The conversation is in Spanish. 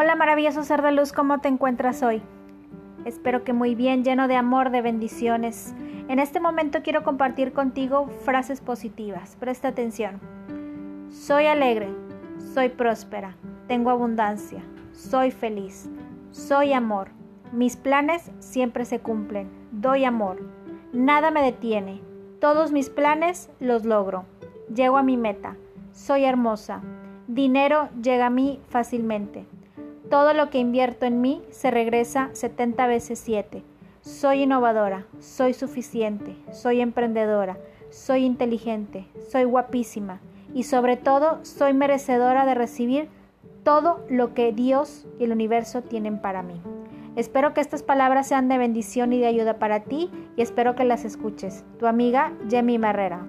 Hola maravilloso ser de luz, ¿cómo te encuentras hoy? Espero que muy bien, lleno de amor, de bendiciones. En este momento quiero compartir contigo frases positivas. Presta atención. Soy alegre, soy próspera, tengo abundancia, soy feliz, soy amor. Mis planes siempre se cumplen, doy amor. Nada me detiene, todos mis planes los logro. Llego a mi meta, soy hermosa. Dinero llega a mí fácilmente. Todo lo que invierto en mí se regresa 70 veces 7. Soy innovadora, soy suficiente, soy emprendedora, soy inteligente, soy guapísima y sobre todo soy merecedora de recibir todo lo que Dios y el universo tienen para mí. Espero que estas palabras sean de bendición y de ayuda para ti y espero que las escuches. Tu amiga Jemmy Marrera.